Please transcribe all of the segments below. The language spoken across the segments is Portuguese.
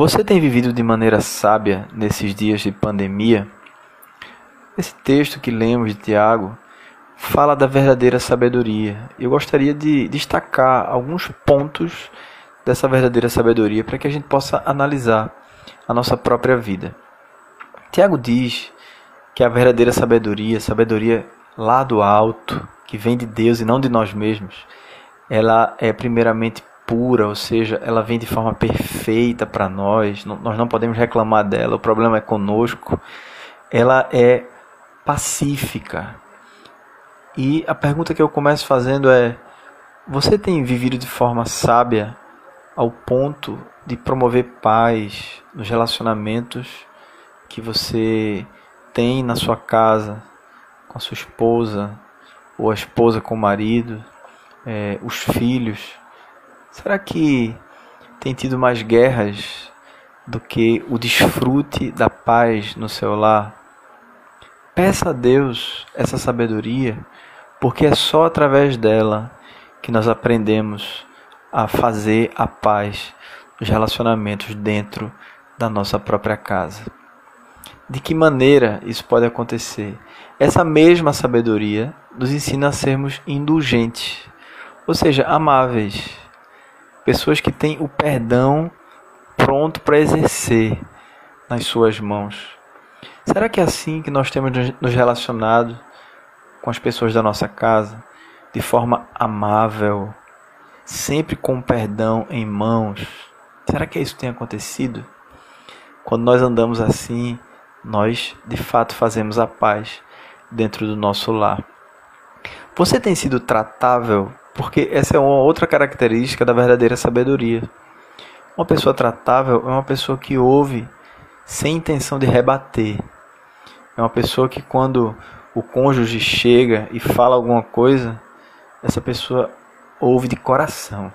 Você tem vivido de maneira sábia nesses dias de pandemia? Esse texto que lemos de Tiago fala da verdadeira sabedoria. Eu gostaria de destacar alguns pontos dessa verdadeira sabedoria para que a gente possa analisar a nossa própria vida. Tiago diz que a verdadeira sabedoria, sabedoria lá do alto, que vem de Deus e não de nós mesmos, ela é primeiramente pura, ou seja, ela vem de forma perfeita para nós, nós não podemos reclamar dela, o problema é conosco. Ela é pacífica. E a pergunta que eu começo fazendo é: você tem vivido de forma sábia ao ponto de promover paz nos relacionamentos que você tem na sua casa, com a sua esposa, ou a esposa com o marido, é, os filhos? Será que tem tido mais guerras do que o desfrute da paz no seu lar? Peça a Deus essa sabedoria, porque é só através dela que nós aprendemos a fazer a paz nos relacionamentos dentro da nossa própria casa. De que maneira isso pode acontecer? Essa mesma sabedoria nos ensina a sermos indulgentes, ou seja, amáveis Pessoas que têm o perdão pronto para exercer nas suas mãos. Será que é assim que nós temos nos relacionado com as pessoas da nossa casa? De forma amável, sempre com perdão em mãos? Será que isso tem acontecido? Quando nós andamos assim, nós de fato fazemos a paz dentro do nosso lar. Você tem sido tratável porque essa é uma outra característica da verdadeira sabedoria. Uma pessoa tratável é uma pessoa que ouve sem intenção de rebater. É uma pessoa que quando o cônjuge chega e fala alguma coisa, essa pessoa ouve de coração.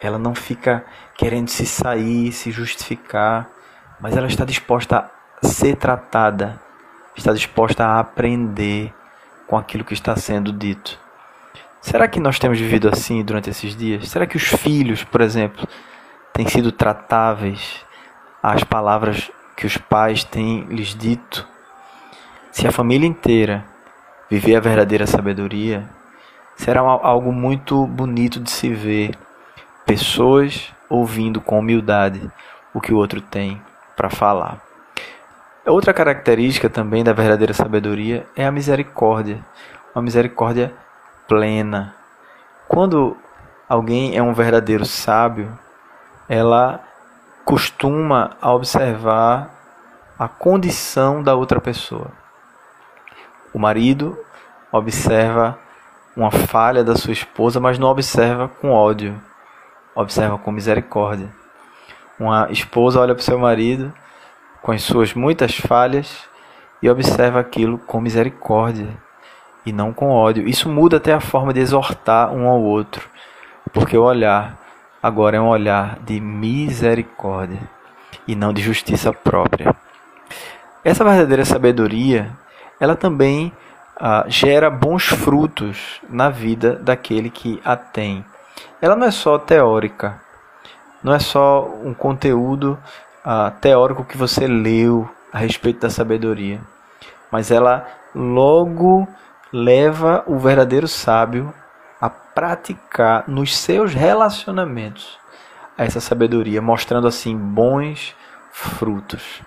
Ela não fica querendo se sair, se justificar, mas ela está disposta a ser tratada, está disposta a aprender com aquilo que está sendo dito. Será que nós temos vivido assim durante esses dias? Será que os filhos, por exemplo, têm sido tratáveis às palavras que os pais têm lhes dito? Se a família inteira viver a verdadeira sabedoria, será algo muito bonito de se ver. Pessoas ouvindo com humildade o que o outro tem para falar. Outra característica também da verdadeira sabedoria é a misericórdia. Uma misericórdia plena. Quando alguém é um verdadeiro sábio, ela costuma observar a condição da outra pessoa. O marido observa uma falha da sua esposa, mas não observa com ódio, observa com misericórdia. Uma esposa olha para o seu marido com as suas muitas falhas e observa aquilo com misericórdia e não com ódio. Isso muda até a forma de exortar um ao outro, porque o olhar agora é um olhar de misericórdia e não de justiça própria. Essa verdadeira sabedoria, ela também ah, gera bons frutos na vida daquele que a tem. Ela não é só teórica, não é só um conteúdo teórico que você leu a respeito da sabedoria, mas ela logo leva o verdadeiro sábio a praticar nos seus relacionamentos essa sabedoria, mostrando assim bons frutos.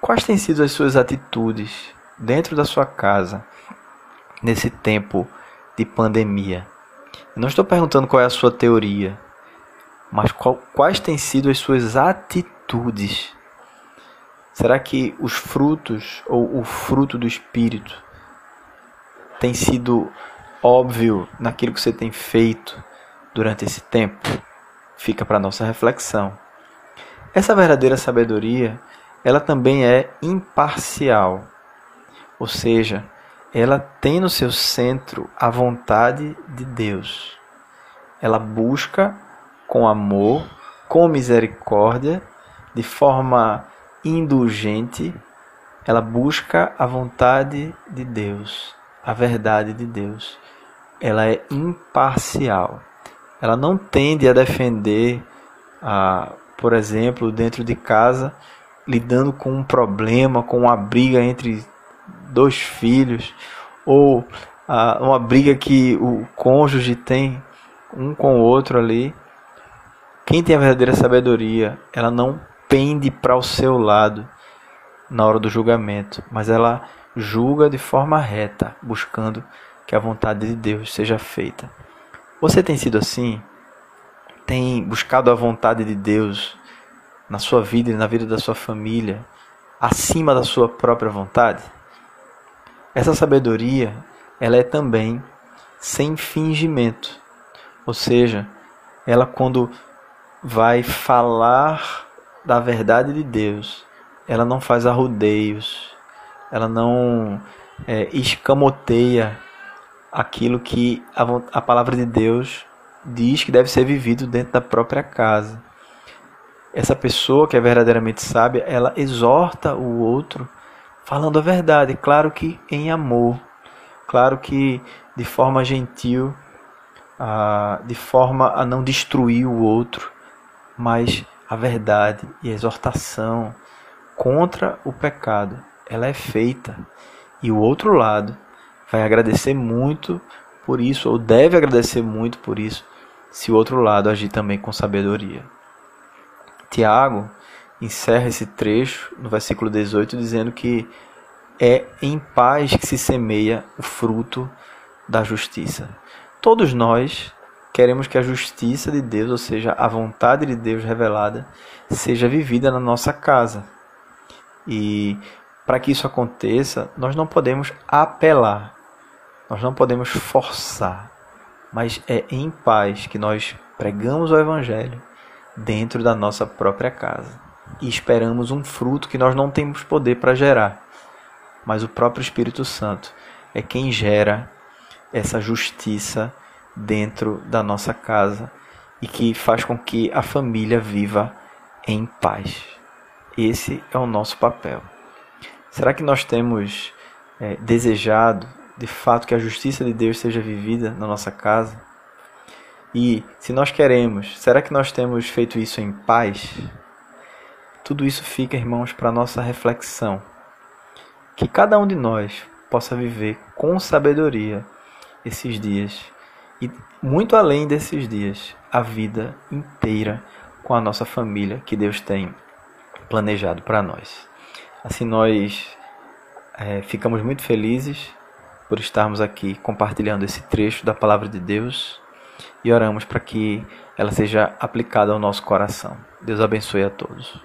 Quais têm sido as suas atitudes dentro da sua casa nesse tempo de pandemia? Eu não estou perguntando qual é a sua teoria, mas qual, quais têm sido as suas atitudes? Será que os frutos ou o fruto do Espírito tem sido óbvio naquilo que você tem feito durante esse tempo? Fica para nossa reflexão. Essa verdadeira sabedoria, ela também é imparcial. Ou seja, ela tem no seu centro a vontade de Deus. Ela busca com amor, com misericórdia, de forma indulgente, ela busca a vontade de Deus a verdade de Deus. Ela é imparcial. Ela não tende a defender por exemplo, dentro de casa, lidando com um problema, com uma briga entre dois filhos, ou uma briga que o cônjuge tem um com o outro ali. Quem tem a verdadeira sabedoria, ela não pende para o seu lado na hora do julgamento, mas ela julga de forma reta, buscando que a vontade de Deus seja feita. Você tem sido assim? Tem buscado a vontade de Deus na sua vida e na vida da sua família acima da sua própria vontade? Essa sabedoria, ela é também sem fingimento. Ou seja, ela quando vai falar da verdade de Deus, ela não faz arrudeios, ela não é, escamoteia aquilo que a, a palavra de Deus diz que deve ser vivido dentro da própria casa. Essa pessoa que é verdadeiramente sábia, ela exorta o outro falando a verdade, claro que em amor, claro que de forma gentil, ah, de forma a não destruir o outro, mas a verdade e a exortação contra o pecado, ela é feita e o outro lado vai agradecer muito por isso, ou deve agradecer muito por isso, se o outro lado agir também com sabedoria. Tiago encerra esse trecho no versículo 18 dizendo que é em paz que se semeia o fruto da justiça. Todos nós queremos que a justiça de Deus, ou seja, a vontade de Deus revelada, seja vivida na nossa casa. E para que isso aconteça, nós não podemos apelar, nós não podemos forçar, mas é em paz que nós pregamos o Evangelho dentro da nossa própria casa e esperamos um fruto que nós não temos poder para gerar, mas o próprio Espírito Santo é quem gera essa justiça dentro da nossa casa e que faz com que a família viva em paz. Esse é o nosso papel. Será que nós temos é, desejado de fato que a justiça de Deus seja vivida na nossa casa? E se nós queremos, será que nós temos feito isso em paz? Tudo isso fica, irmãos, para nossa reflexão. Que cada um de nós possa viver com sabedoria esses dias e muito além desses dias, a vida inteira com a nossa família que Deus tem planejado para nós. Assim nós é, ficamos muito felizes por estarmos aqui compartilhando esse trecho da palavra de Deus e oramos para que ela seja aplicada ao nosso coração. Deus abençoe a todos.